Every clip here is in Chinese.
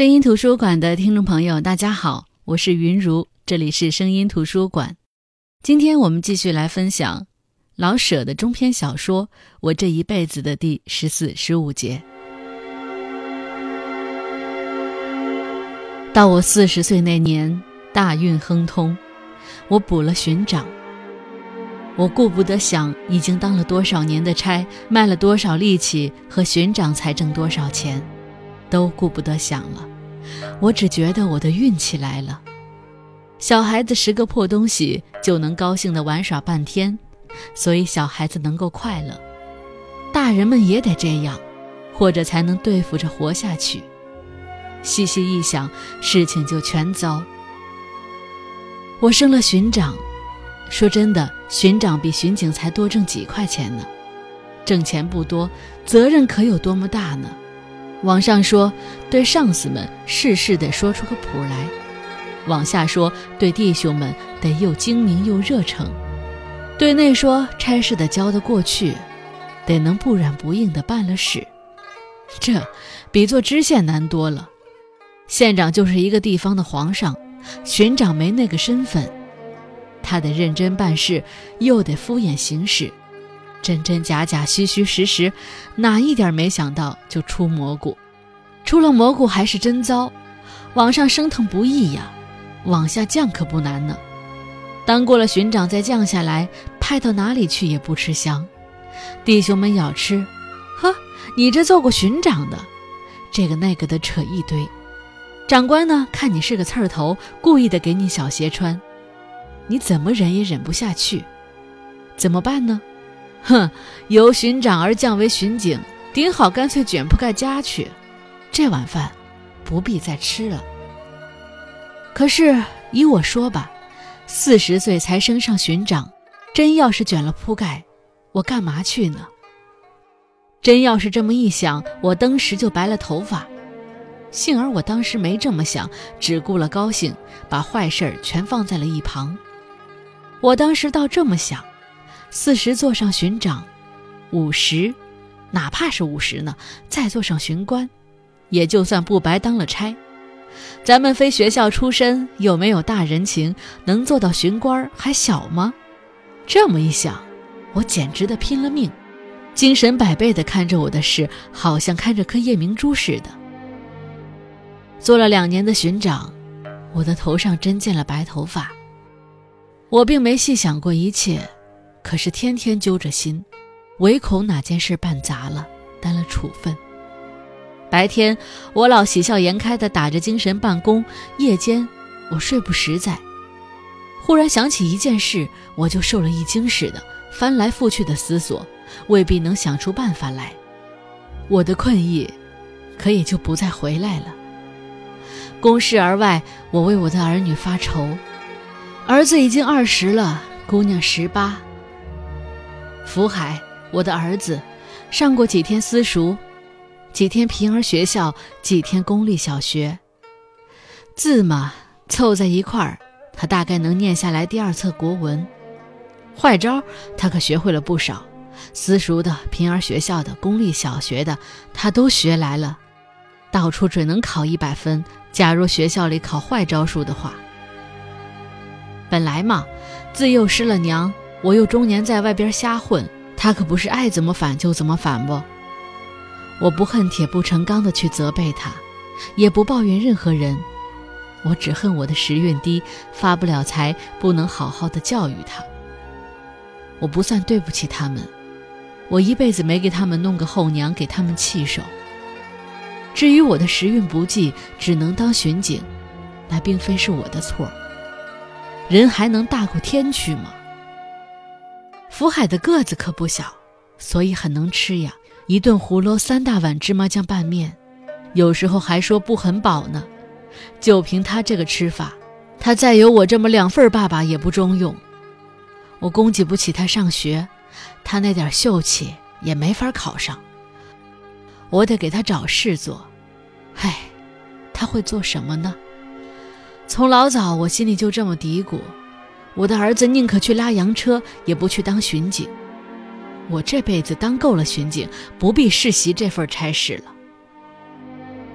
声音图书馆的听众朋友，大家好，我是云如，这里是声音图书馆。今天我们继续来分享老舍的中篇小说《我这一辈子》的第十四、十五节。到我四十岁那年，大运亨通，我补了巡长。我顾不得想已经当了多少年的差，卖了多少力气，和巡长才挣多少钱，都顾不得想了。我只觉得我的运气来了。小孩子拾个破东西就能高兴的玩耍半天，所以小孩子能够快乐。大人们也得这样，或者才能对付着活下去。细细一想，事情就全糟。我升了巡长，说真的，巡长比巡警才多挣几块钱呢。挣钱不多，责任可有多么大呢？往上说，对上司们事事得说出个谱来；往下说，对弟兄们得又精明又热诚；对内说，差事得交得过去，得能不软不硬的办了事。这比做知县难多了。县长就是一个地方的皇上，巡长没那个身份，他得认真办事，又得敷衍行事。真真假假，虚虚实实，哪一点没想到就出蘑菇，出了蘑菇还是真糟。往上升腾不易呀，往下降可不难呢。当过了巡长再降下来，派到哪里去也不吃香。弟兄们要吃，呵，你这做过巡长的，这个那个的扯一堆。长官呢，看你是个刺儿头，故意的给你小鞋穿，你怎么忍也忍不下去，怎么办呢？哼，由巡长而降为巡警，顶好干脆卷铺盖家去，这碗饭不必再吃了。可是依我说吧，四十岁才升上巡长，真要是卷了铺盖，我干嘛去呢？真要是这么一想，我当时就白了头发。幸而我当时没这么想，只顾了高兴，把坏事儿全放在了一旁。我当时倒这么想。四十做上巡长，五十，哪怕是五十呢，再做上巡官，也就算不白当了差。咱们非学校出身，又没有大人情，能做到巡官还小吗？这么一想，我简直的拼了命，精神百倍的看着我的事，好像看着颗夜明珠似的。做了两年的巡长，我的头上真见了白头发。我并没细想过一切。可是天天揪着心，唯恐哪件事办砸了，担了处分。白天我老喜笑颜开地打着精神办公，夜间我睡不实在。忽然想起一件事，我就受了一惊似的，翻来覆去的思索，未必能想出办法来。我的困意，可也就不再回来了。公事而外，我为我的儿女发愁。儿子已经二十了，姑娘十八。福海，我的儿子，上过几天私塾，几天平儿学校，几天公立小学。字嘛，凑在一块儿，他大概能念下来第二册国文。坏招，他可学会了不少。私塾的、平儿学校的、公立小学的，他都学来了，到处准能考一百分。假如学校里考坏招数的话，本来嘛，自幼失了娘。我又中年在外边瞎混，他可不是爱怎么反就怎么反不。我不恨铁不成钢的去责备他，也不抱怨任何人，我只恨我的时运低，发不了财，不能好好的教育他。我不算对不起他们，我一辈子没给他们弄个后娘，给他们气受。至于我的时运不济，只能当巡警，那并非是我的错。人还能大过天去吗？福海的个子可不小，所以很能吃呀。一顿胡萝三大碗芝麻酱拌面，有时候还说不很饱呢。就凭他这个吃法，他再有我这么两份爸爸也不中用。我供给不起他上学，他那点秀气也没法考上。我得给他找事做。唉，他会做什么呢？从老早我心里就这么嘀咕。我的儿子宁可去拉洋车，也不去当巡警。我这辈子当够了巡警，不必世袭这份差事了。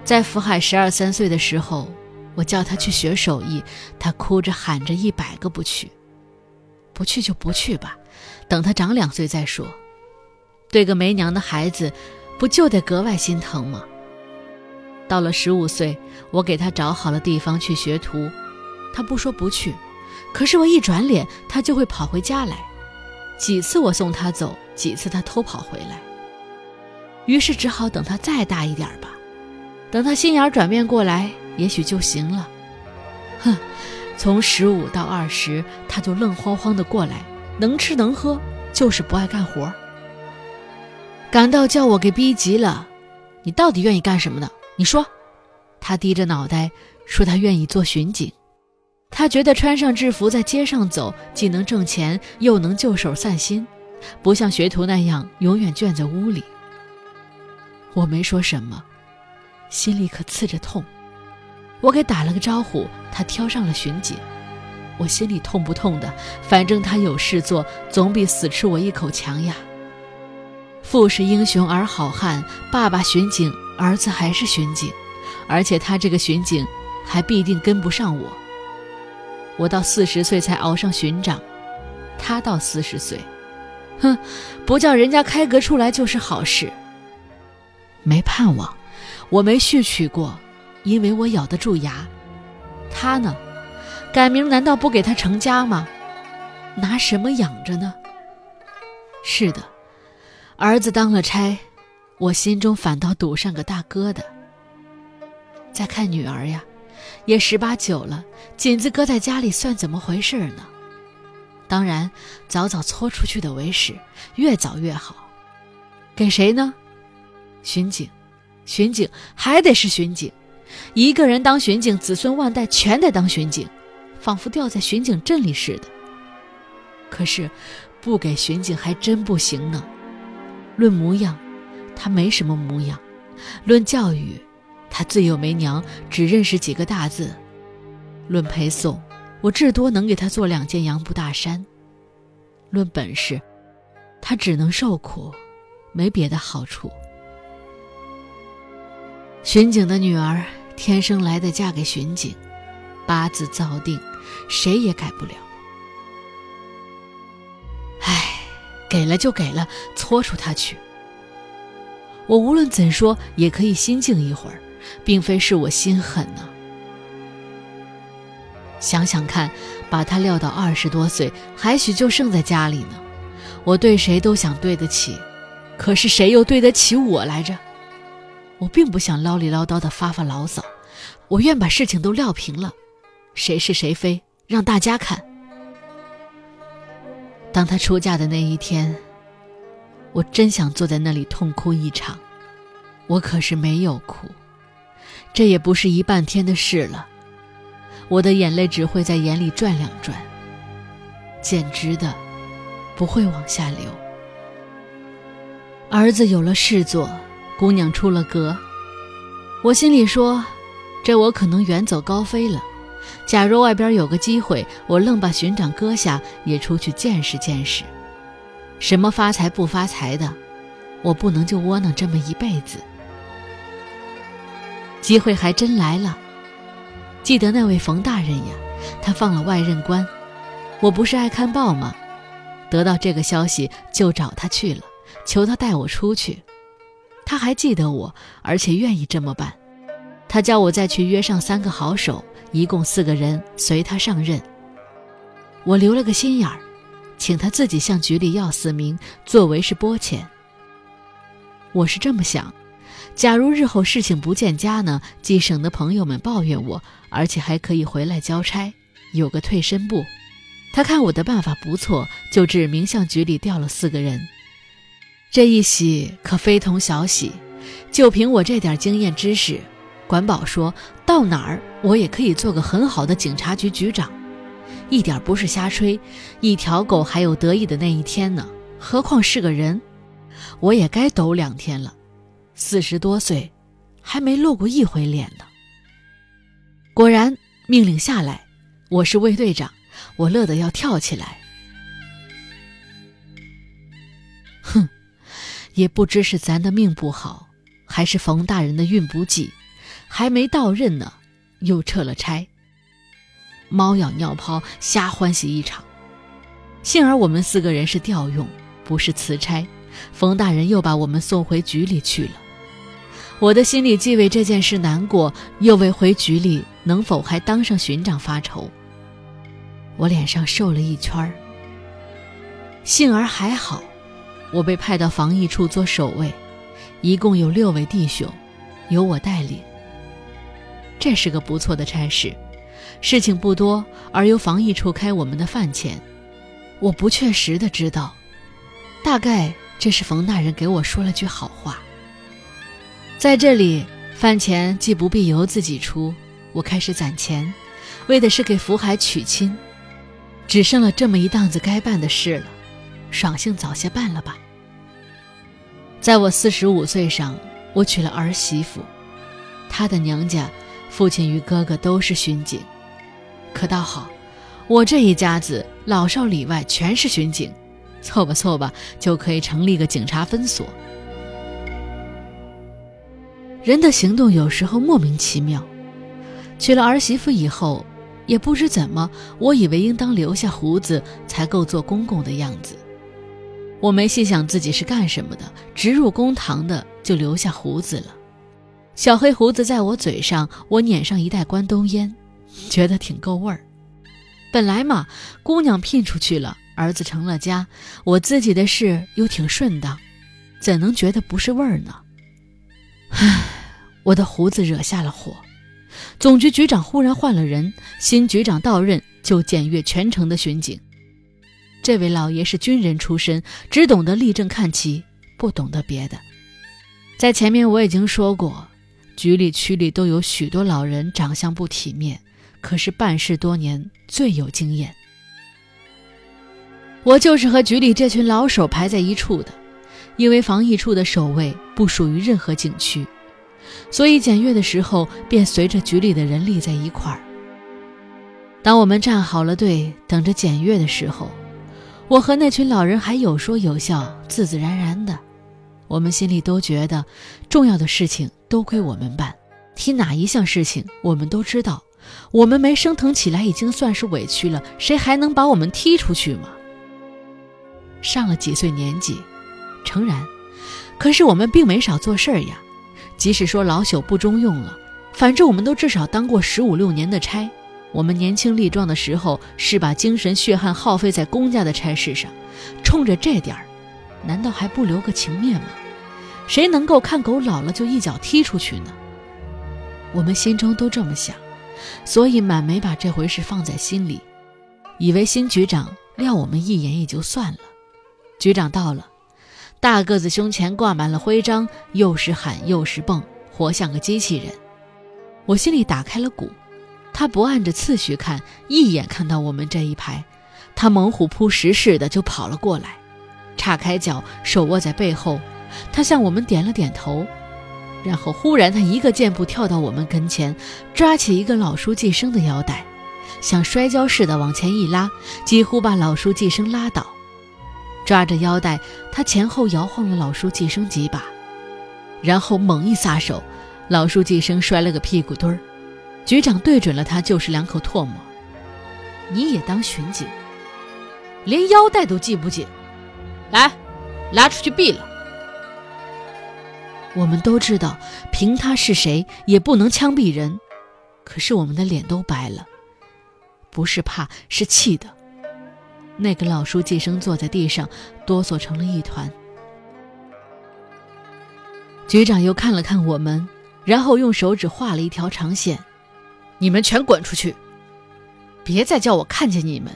在福海十二三岁的时候，我叫他去学手艺，他哭着喊着一百个不去。不去就不去吧，等他长两岁再说。对个没娘的孩子，不就得格外心疼吗？到了十五岁，我给他找好了地方去学徒，他不说不去，可是我一转脸，他就会跑回家来。几次我送他走，几次他偷跑回来。于是只好等他再大一点吧，等他心眼转变过来，也许就行了。哼，从十五到二十，他就愣慌慌的过来，能吃能喝，就是不爱干活。感到叫我给逼急了，你到底愿意干什么呢？你说。他低着脑袋说：“他愿意做巡警，他觉得穿上制服在街上走，既能挣钱，又能就手散心，不像学徒那样永远圈在屋里。”我没说什么，心里可刺着痛。我给打了个招呼，他挑上了巡警。我心里痛不痛的，反正他有事做，总比死吃我一口强呀。父是英雄儿好汉，爸爸巡警，儿子还是巡警，而且他这个巡警还必定跟不上我。我到四十岁才熬上巡长，他到四十岁，哼，不叫人家开革出来就是好事。没盼望，我没续娶过，因为我咬得住牙。他呢，改名难道不给他成家吗？拿什么养着呢？是的，儿子当了差，我心中反倒堵上个大疙瘩。再看女儿呀，也十八九了，紧子搁在家里算怎么回事呢？当然，早早搓出去的为实，越早越好。给谁呢？巡警，巡警还得是巡警，一个人当巡警，子孙万代全得当巡警，仿佛掉在巡警阵里似的。可是，不给巡警还真不行呢。论模样，他没什么模样；论教育，他最有没娘，只认识几个大字；论陪送，我至多能给他做两件洋布大衫；论本事，他只能受苦，没别的好处。巡警的女儿天生来的，嫁给巡警，八字造定，谁也改不了。唉，给了就给了，搓出他去。我无论怎说，也可以心静一会儿，并非是我心狠呢。想想看，把他撂到二十多岁，还许就剩在家里呢。我对谁都想对得起，可是谁又对得起我来着？我并不想唠里唠叨的发发牢骚，我愿把事情都撂平了，谁是谁非，让大家看。当他出嫁的那一天，我真想坐在那里痛哭一场，我可是没有哭，这也不是一半天的事了，我的眼泪只会在眼里转两转，简直的，不会往下流。儿子有了事做。姑娘出了阁，我心里说：“这我可能远走高飞了。假如外边有个机会，我愣把巡长搁下，也出去见识见识。什么发财不发财的，我不能就窝囊这么一辈子。”机会还真来了。记得那位冯大人呀，他放了外任官，我不是爱看报吗？得到这个消息就找他去了，求他带我出去。他还记得我，而且愿意这么办。他叫我再去约上三个好手，一共四个人随他上任。我留了个心眼儿，请他自己向局里要四名，作为是拨钱。我是这么想：假如日后事情不见佳呢，既省得朋友们抱怨我，而且还可以回来交差，有个退身步。他看我的办法不错，就指明向局里调了四个人。这一喜可非同小喜，就凭我这点经验知识，管保说到哪儿我也可以做个很好的警察局局长，一点不是瞎吹。一条狗还有得意的那一天呢，何况是个人？我也该抖两天了，四十多岁，还没露过一回脸呢。果然，命令下来，我是卫队长，我乐得要跳起来。哼也不知是咱的命不好，还是冯大人的运不济，还没到任呢，又撤了差。猫咬尿泡，瞎欢喜一场。幸而我们四个人是调用，不是辞差，冯大人又把我们送回局里去了。我的心里既为这件事难过，又为回局里能否还当上巡长发愁。我脸上瘦了一圈儿。幸而还好，我被派到防疫处做守卫，一共有六位弟兄，由我带领。这是个不错的差事，事情不多，而由防疫处开我们的饭钱。我不确实的知道，大概这是冯大人给我说了句好话。在这里，饭钱既不必由自己出，我开始攒钱，为的是给福海娶亲。只剩了这么一档子该办的事了，爽性早些办了吧。在我四十五岁上，我娶了儿媳妇，她的娘家，父亲与哥哥都是巡警，可倒好，我这一家子老少里外全是巡警，凑吧凑吧就可以成立个警察分所。人的行动有时候莫名其妙，娶了儿媳妇以后。也不知怎么，我以为应当留下胡子才够做公公的样子。我没细想自己是干什么的，直入公堂的就留下胡子了。小黑胡子在我嘴上，我捻上一袋关东烟，觉得挺够味儿。本来嘛，姑娘聘出去了，儿子成了家，我自己的事又挺顺当，怎能觉得不是味儿呢？唉，我的胡子惹下了火。总局局长忽然换了人，新局长到任就检阅全城的巡警。这位老爷是军人出身，只懂得立正看齐，不懂得别的。在前面我已经说过，局里区里都有许多老人，长相不体面，可是办事多年，最有经验。我就是和局里这群老手排在一处的，因为防疫处的守卫不属于任何警区。所以检阅的时候，便随着局里的人立在一块儿。当我们站好了队，等着检阅的时候，我和那群老人还有说有笑，自自然然的。我们心里都觉得，重要的事情都归我们办，提哪一项事情，我们都知道。我们没升腾起来，已经算是委屈了，谁还能把我们踢出去吗？上了几岁年纪，诚然，可是我们并没少做事儿呀。即使说老朽不中用了，反正我们都至少当过十五六年的差。我们年轻力壮的时候，是把精神血汗耗费在公家的差事上，冲着这点儿，难道还不留个情面吗？谁能够看狗老了就一脚踢出去呢？我们心中都这么想，所以满没把这回事放在心里，以为新局长撂我们一眼也就算了。局长到了。大个子胸前挂满了徽章，又是喊又是蹦，活像个机器人。我心里打开了鼓。他不按着次序看，一眼看到我们这一排，他猛虎扑食似的就跑了过来，岔开脚，手握在背后。他向我们点了点头，然后忽然他一个箭步跳到我们跟前，抓起一个老书记生的腰带，像摔跤似的往前一拉，几乎把老书记生拉倒。抓着腰带，他前后摇晃了老书记生几把，然后猛一撒手，老书记生摔了个屁股墩儿。局长对准了他就是两口唾沫。你也当巡警，连腰带都系不紧，来，拉出去毙了。我们都知道，凭他是谁也不能枪毙人，可是我们的脸都白了，不是怕，是气的。那个老书记生坐在地上，哆嗦成了一团。局长又看了看我们，然后用手指画了一条长线：“你们全滚出去，别再叫我看见你们！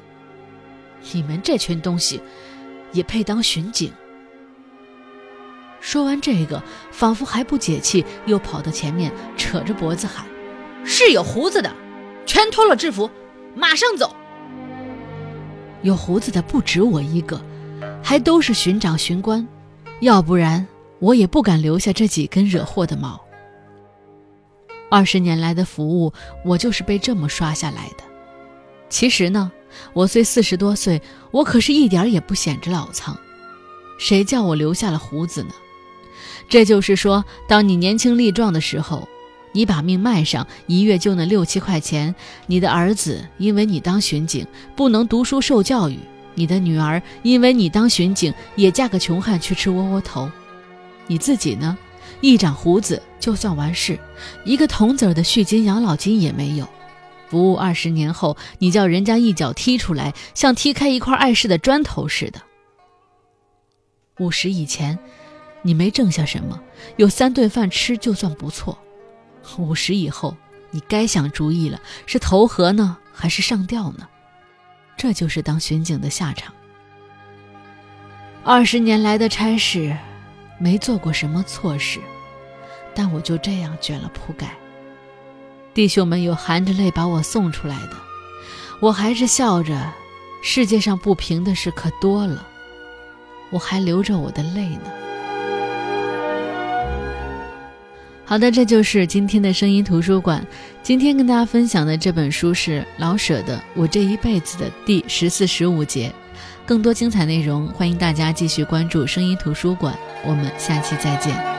你们这群东西，也配当巡警？”说完这个，仿佛还不解气，又跑到前面，扯着脖子喊：“是有胡子的，全脱了制服，马上走！”有胡子的不止我一个，还都是巡长、巡官，要不然我也不敢留下这几根惹祸的毛。二十年来的服务，我就是被这么刷下来的。其实呢，我虽四十多岁，我可是一点也不显着老苍。谁叫我留下了胡子呢？这就是说，当你年轻力壮的时候，你把命卖上，一月就那六七块钱；你的儿子因为你当巡警不能读书受教育，你的女儿因为你当巡警也嫁个穷汉去吃窝窝头。你自己呢，一长胡子就算完事，一个铜子的续金养老金也没有。服务二十年后，你叫人家一脚踢出来，像踢开一块碍事的砖头似的。五十以前，你没挣下什么，有三顿饭吃就算不错。五十以后，你该想主意了，是投河呢，还是上吊呢？这就是当巡警的下场。二十年来的差事，没做过什么错事，但我就这样卷了铺盖。弟兄们有含着泪把我送出来的，我还是笑着。世界上不平的事可多了，我还流着我的泪呢。好的，这就是今天的声音图书馆。今天跟大家分享的这本书是老舍的《我这一辈子》的第十四、十五节。更多精彩内容，欢迎大家继续关注声音图书馆。我们下期再见。